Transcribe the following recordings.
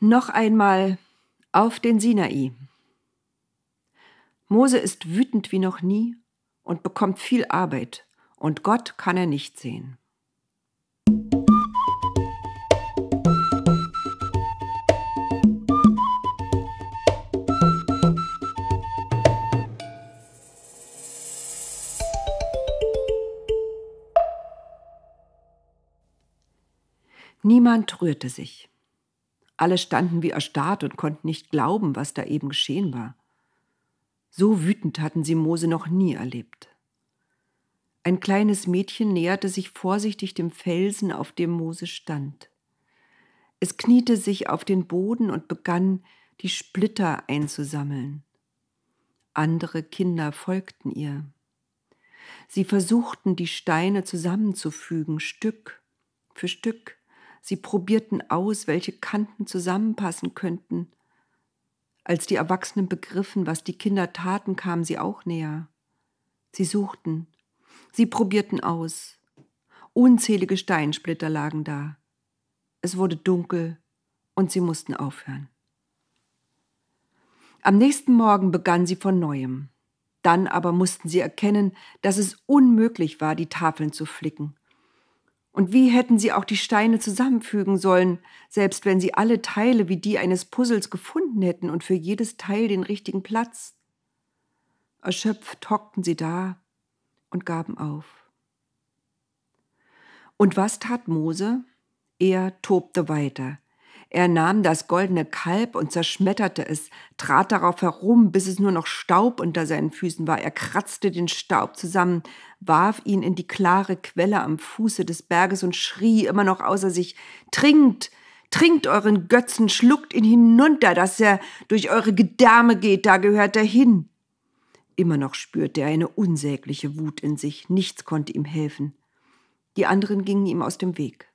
Noch einmal auf den Sinai. Mose ist wütend wie noch nie und bekommt viel Arbeit, und Gott kann er nicht sehen. Niemand rührte sich. Alle standen wie erstarrt und konnten nicht glauben, was da eben geschehen war. So wütend hatten sie Mose noch nie erlebt. Ein kleines Mädchen näherte sich vorsichtig dem Felsen, auf dem Mose stand. Es kniete sich auf den Boden und begann, die Splitter einzusammeln. Andere Kinder folgten ihr. Sie versuchten, die Steine zusammenzufügen, Stück für Stück. Sie probierten aus, welche Kanten zusammenpassen könnten. Als die Erwachsenen begriffen, was die Kinder taten, kamen sie auch näher. Sie suchten, sie probierten aus. Unzählige Steinsplitter lagen da. Es wurde dunkel und sie mussten aufhören. Am nächsten Morgen begann sie von neuem. Dann aber mussten sie erkennen, dass es unmöglich war, die Tafeln zu flicken. Und wie hätten sie auch die Steine zusammenfügen sollen, selbst wenn sie alle Teile wie die eines Puzzles gefunden hätten und für jedes Teil den richtigen Platz? Erschöpft hockten sie da und gaben auf. Und was tat Mose? Er tobte weiter. Er nahm das goldene Kalb und zerschmetterte es, trat darauf herum, bis es nur noch Staub unter seinen Füßen war. Er kratzte den Staub zusammen, warf ihn in die klare Quelle am Fuße des Berges und schrie immer noch außer sich Trinkt, trinkt euren Götzen, schluckt ihn hinunter, dass er durch eure Gedärme geht, da gehört er hin. Immer noch spürte er eine unsägliche Wut in sich, nichts konnte ihm helfen. Die anderen gingen ihm aus dem Weg.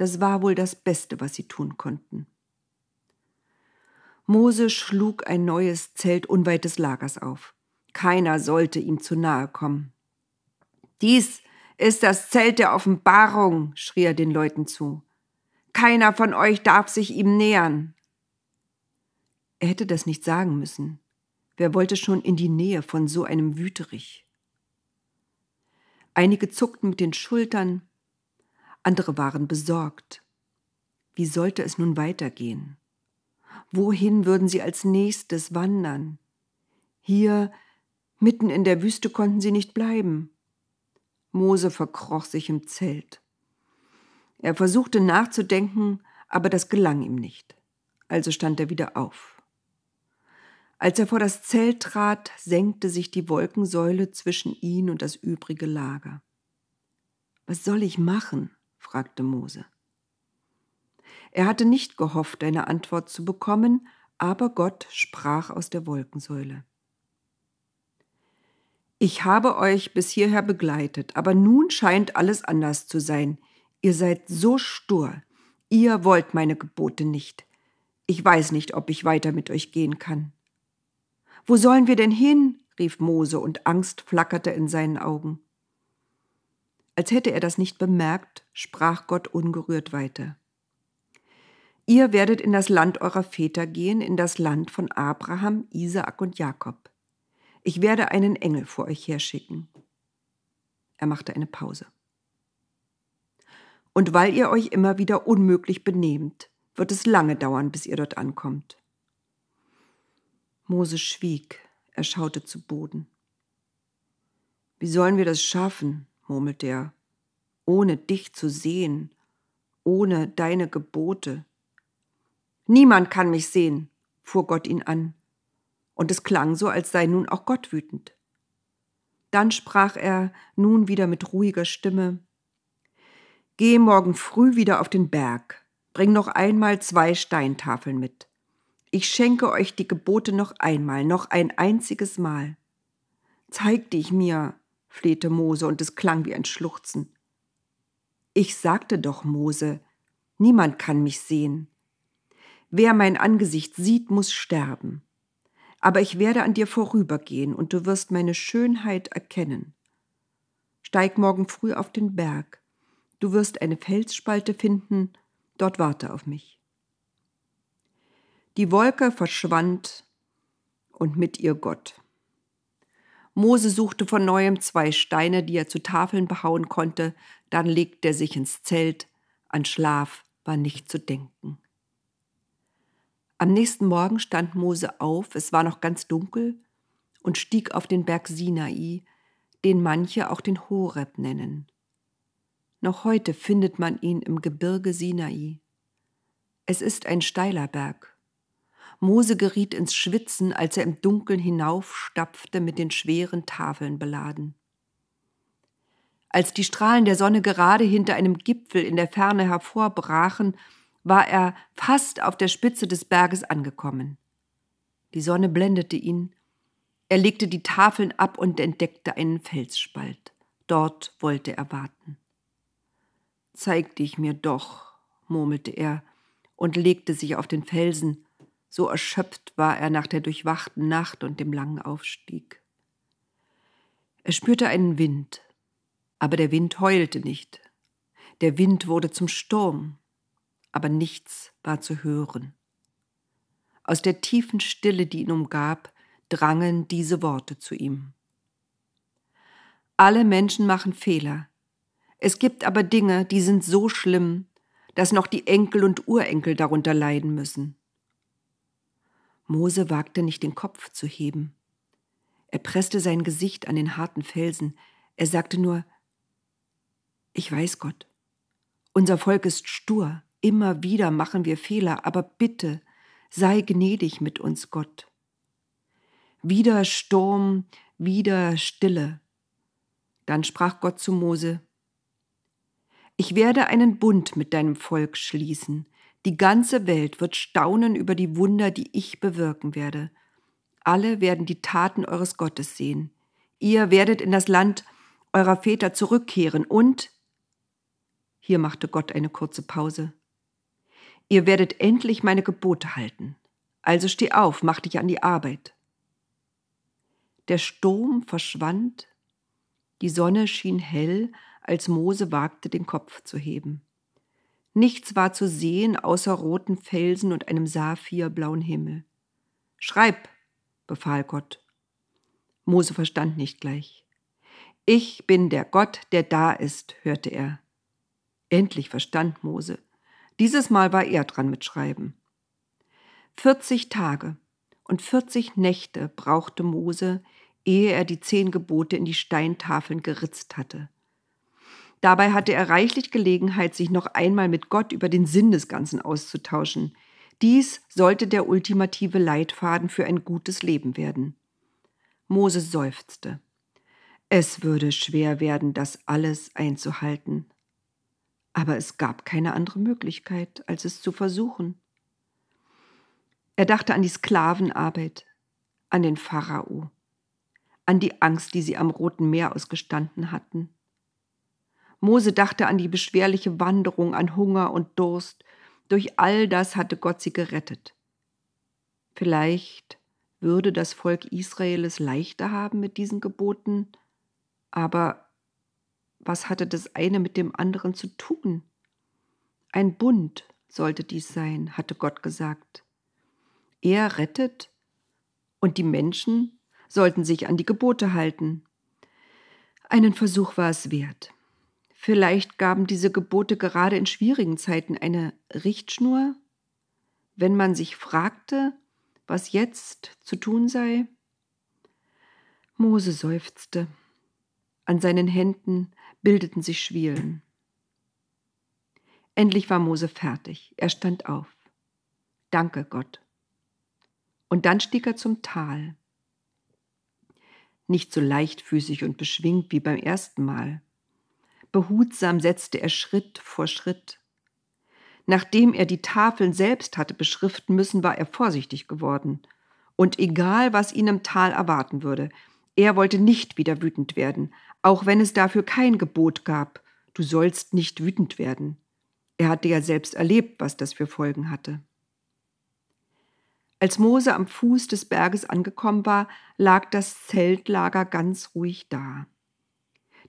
Das war wohl das Beste, was sie tun konnten. Mose schlug ein neues Zelt unweit des Lagers auf. Keiner sollte ihm zu nahe kommen. Dies ist das Zelt der Offenbarung, schrie er den Leuten zu. Keiner von euch darf sich ihm nähern. Er hätte das nicht sagen müssen. Wer wollte schon in die Nähe von so einem Wüterich? Einige zuckten mit den Schultern, andere waren besorgt. Wie sollte es nun weitergehen? Wohin würden sie als nächstes wandern? Hier, mitten in der Wüste, konnten sie nicht bleiben. Mose verkroch sich im Zelt. Er versuchte nachzudenken, aber das gelang ihm nicht. Also stand er wieder auf. Als er vor das Zelt trat, senkte sich die Wolkensäule zwischen ihn und das übrige Lager. Was soll ich machen? Fragte Mose. Er hatte nicht gehofft, eine Antwort zu bekommen, aber Gott sprach aus der Wolkensäule. Ich habe euch bis hierher begleitet, aber nun scheint alles anders zu sein. Ihr seid so stur. Ihr wollt meine Gebote nicht. Ich weiß nicht, ob ich weiter mit euch gehen kann. Wo sollen wir denn hin? rief Mose, und Angst flackerte in seinen Augen. Als hätte er das nicht bemerkt, sprach Gott ungerührt weiter. Ihr werdet in das Land eurer Väter gehen, in das Land von Abraham, Isaak und Jakob. Ich werde einen Engel vor euch herschicken. Er machte eine Pause. Und weil ihr euch immer wieder unmöglich benehmt, wird es lange dauern, bis ihr dort ankommt. Mose schwieg, er schaute zu Boden. Wie sollen wir das schaffen? Murmelte er, ohne dich zu sehen, ohne deine Gebote. Niemand kann mich sehen, fuhr Gott ihn an, und es klang so, als sei nun auch Gott wütend. Dann sprach er nun wieder mit ruhiger Stimme Geh morgen früh wieder auf den Berg, bring noch einmal zwei Steintafeln mit. Ich schenke euch die Gebote noch einmal, noch ein einziges Mal. Zeig dich mir, flehte Mose, und es klang wie ein Schluchzen. Ich sagte doch, Mose, niemand kann mich sehen. Wer mein Angesicht sieht, muss sterben. Aber ich werde an dir vorübergehen, und du wirst meine Schönheit erkennen. Steig morgen früh auf den Berg. Du wirst eine Felsspalte finden, dort warte auf mich. Die Wolke verschwand und mit ihr Gott. Mose suchte von neuem zwei Steine, die er zu Tafeln behauen konnte, dann legte er sich ins Zelt, an Schlaf war nicht zu denken. Am nächsten Morgen stand Mose auf, es war noch ganz dunkel, und stieg auf den Berg Sinai, den manche auch den Horeb nennen. Noch heute findet man ihn im Gebirge Sinai. Es ist ein steiler Berg. Mose geriet ins Schwitzen, als er im Dunkeln hinaufstapfte, mit den schweren Tafeln beladen. Als die Strahlen der Sonne gerade hinter einem Gipfel in der Ferne hervorbrachen, war er fast auf der Spitze des Berges angekommen. Die Sonne blendete ihn. Er legte die Tafeln ab und entdeckte einen Felsspalt. Dort wollte er warten. Zeig dich mir doch, murmelte er und legte sich auf den Felsen, so erschöpft war er nach der durchwachten Nacht und dem langen Aufstieg. Er spürte einen Wind, aber der Wind heulte nicht. Der Wind wurde zum Sturm, aber nichts war zu hören. Aus der tiefen Stille, die ihn umgab, drangen diese Worte zu ihm. Alle Menschen machen Fehler. Es gibt aber Dinge, die sind so schlimm, dass noch die Enkel und Urenkel darunter leiden müssen. Mose wagte nicht den Kopf zu heben. Er presste sein Gesicht an den harten Felsen. Er sagte nur, ich weiß Gott, unser Volk ist stur, immer wieder machen wir Fehler, aber bitte sei gnädig mit uns, Gott. Wieder Sturm, wieder Stille. Dann sprach Gott zu Mose, Ich werde einen Bund mit deinem Volk schließen, die ganze Welt wird staunen über die Wunder, die ich bewirken werde. Alle werden die Taten eures Gottes sehen. Ihr werdet in das Land eurer Väter zurückkehren und hier machte Gott eine kurze Pause. Ihr werdet endlich meine Gebote halten. Also steh auf, mach dich an die Arbeit. Der Sturm verschwand, die Sonne schien hell, als Mose wagte, den Kopf zu heben. Nichts war zu sehen außer roten Felsen und einem saphirblauen Himmel. Schreib, befahl Gott. Mose verstand nicht gleich. Ich bin der Gott, der da ist, hörte er. Endlich verstand Mose. Dieses Mal war er dran mit Schreiben. Vierzig Tage und vierzig Nächte brauchte Mose, ehe er die zehn Gebote in die Steintafeln geritzt hatte. Dabei hatte er reichlich Gelegenheit, sich noch einmal mit Gott über den Sinn des Ganzen auszutauschen. Dies sollte der ultimative Leitfaden für ein gutes Leben werden. Mose seufzte. Es würde schwer werden, das alles einzuhalten. Aber es gab keine andere Möglichkeit, als es zu versuchen. Er dachte an die Sklavenarbeit, an den Pharao, an die Angst, die sie am Roten Meer ausgestanden hatten, Mose dachte an die beschwerliche Wanderung, an Hunger und Durst. Durch all das hatte Gott sie gerettet. Vielleicht würde das Volk Israel es leichter haben mit diesen Geboten, aber was hatte das eine mit dem anderen zu tun? Ein Bund sollte dies sein, hatte Gott gesagt. Er rettet und die Menschen sollten sich an die Gebote halten. Einen Versuch war es wert. Vielleicht gaben diese Gebote gerade in schwierigen Zeiten eine Richtschnur, wenn man sich fragte, was jetzt zu tun sei. Mose seufzte. An seinen Händen bildeten sich Schwielen. Endlich war Mose fertig. Er stand auf. Danke, Gott. Und dann stieg er zum Tal. Nicht so leichtfüßig und beschwingt wie beim ersten Mal. Behutsam setzte er Schritt vor Schritt. Nachdem er die Tafeln selbst hatte beschriften müssen, war er vorsichtig geworden. Und egal, was ihn im Tal erwarten würde, er wollte nicht wieder wütend werden, auch wenn es dafür kein Gebot gab. Du sollst nicht wütend werden. Er hatte ja selbst erlebt, was das für Folgen hatte. Als Mose am Fuß des Berges angekommen war, lag das Zeltlager ganz ruhig da.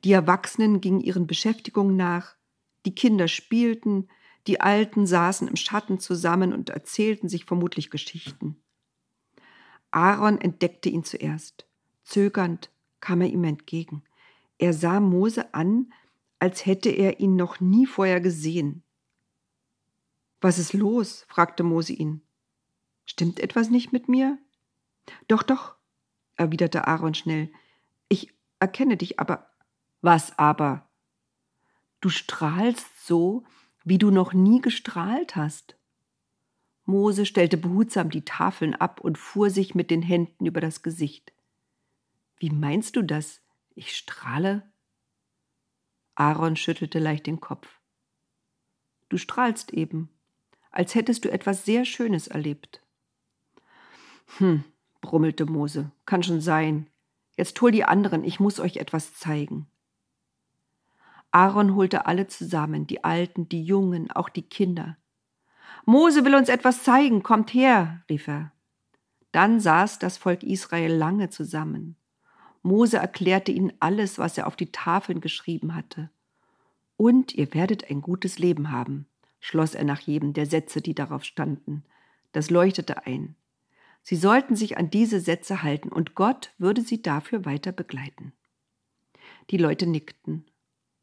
Die Erwachsenen gingen ihren Beschäftigungen nach, die Kinder spielten, Die Alten saßen im Schatten zusammen und erzählten sich vermutlich Geschichten. Aaron entdeckte ihn zuerst. Zögernd kam er ihm entgegen. Er sah Mose an, als hätte er ihn noch nie vorher gesehen. Was ist los? fragte Mose ihn. Stimmt etwas nicht mit mir? Doch, doch, erwiderte Aaron schnell. Ich erkenne dich, aber. Was aber? Du strahlst so, wie du noch nie gestrahlt hast. Mose stellte behutsam die Tafeln ab und fuhr sich mit den Händen über das Gesicht. Wie meinst du das? Ich strahle? Aaron schüttelte leicht den Kopf. Du strahlst eben, als hättest du etwas sehr Schönes erlebt. Hm, brummelte Mose, kann schon sein. Jetzt hol die anderen, ich muss euch etwas zeigen. Aaron holte alle zusammen, die Alten, die Jungen, auch die Kinder. Mose will uns etwas zeigen, kommt her, rief er. Dann saß das Volk Israel lange zusammen. Mose erklärte ihnen alles, was er auf die Tafeln geschrieben hatte. Und ihr werdet ein gutes Leben haben, schloss er nach jedem der Sätze, die darauf standen. Das leuchtete ein. Sie sollten sich an diese Sätze halten, und Gott würde sie dafür weiter begleiten. Die Leute nickten.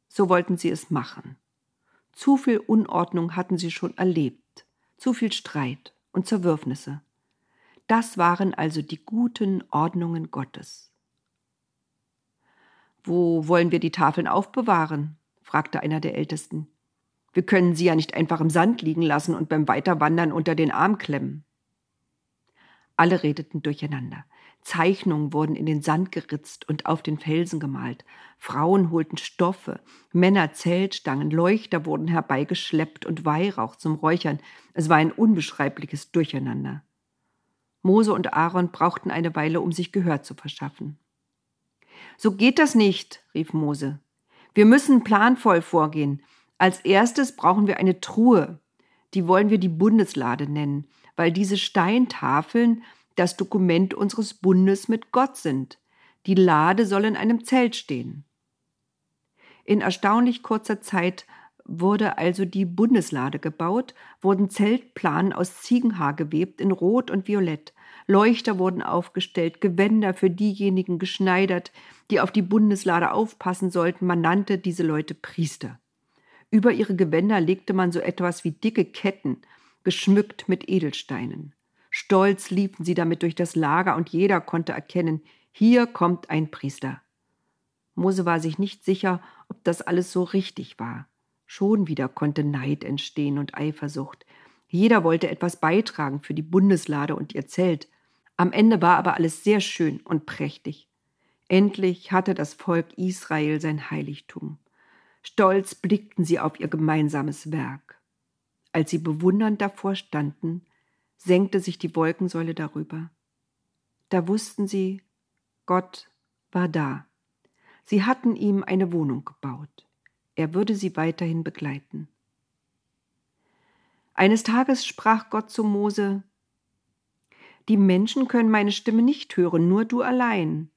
So wollten sie es machen. Zu viel Unordnung hatten sie schon erlebt, zu viel Streit und Zerwürfnisse. Das waren also die guten Ordnungen Gottes. Wo wollen wir die Tafeln aufbewahren? fragte einer der Ältesten. Wir können sie ja nicht einfach im Sand liegen lassen und beim Weiterwandern unter den Arm klemmen. Alle redeten durcheinander. Zeichnungen wurden in den Sand geritzt und auf den Felsen gemalt. Frauen holten Stoffe, Männer Zeltstangen, Leuchter wurden herbeigeschleppt und Weihrauch zum Räuchern. Es war ein unbeschreibliches Durcheinander. Mose und Aaron brauchten eine Weile, um sich Gehör zu verschaffen. So geht das nicht, rief Mose. Wir müssen planvoll vorgehen. Als erstes brauchen wir eine Truhe. Die wollen wir die Bundeslade nennen weil diese Steintafeln das Dokument unseres Bundes mit Gott sind. Die Lade soll in einem Zelt stehen. In erstaunlich kurzer Zeit wurde also die Bundeslade gebaut, wurden Zeltplanen aus Ziegenhaar gewebt in Rot und Violett, Leuchter wurden aufgestellt, Gewänder für diejenigen geschneidert, die auf die Bundeslade aufpassen sollten. Man nannte diese Leute Priester. Über ihre Gewänder legte man so etwas wie dicke Ketten geschmückt mit Edelsteinen. Stolz liefen sie damit durch das Lager und jeder konnte erkennen, hier kommt ein Priester. Mose war sich nicht sicher, ob das alles so richtig war. Schon wieder konnte Neid entstehen und Eifersucht. Jeder wollte etwas beitragen für die Bundeslade und ihr Zelt. Am Ende war aber alles sehr schön und prächtig. Endlich hatte das Volk Israel sein Heiligtum. Stolz blickten sie auf ihr gemeinsames Werk. Als sie bewundernd davor standen, senkte sich die Wolkensäule darüber. Da wussten sie, Gott war da. Sie hatten ihm eine Wohnung gebaut. Er würde sie weiterhin begleiten. Eines Tages sprach Gott zu Mose Die Menschen können meine Stimme nicht hören, nur du allein.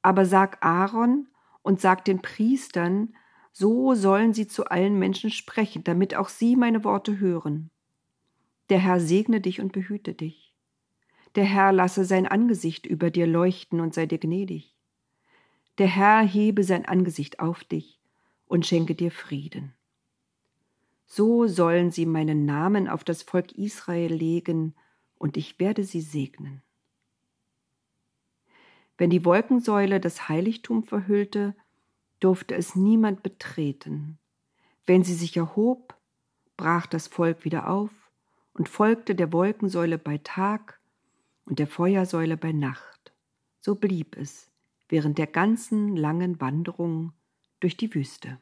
Aber sag Aaron und sag den Priestern, so sollen sie zu allen Menschen sprechen, damit auch sie meine Worte hören. Der Herr segne dich und behüte dich. Der Herr lasse sein Angesicht über dir leuchten und sei dir gnädig. Der Herr hebe sein Angesicht auf dich und schenke dir Frieden. So sollen sie meinen Namen auf das Volk Israel legen, und ich werde sie segnen. Wenn die Wolkensäule das Heiligtum verhüllte, durfte es niemand betreten. Wenn sie sich erhob, brach das Volk wieder auf und folgte der Wolkensäule bei Tag und der Feuersäule bei Nacht. So blieb es während der ganzen langen Wanderung durch die Wüste.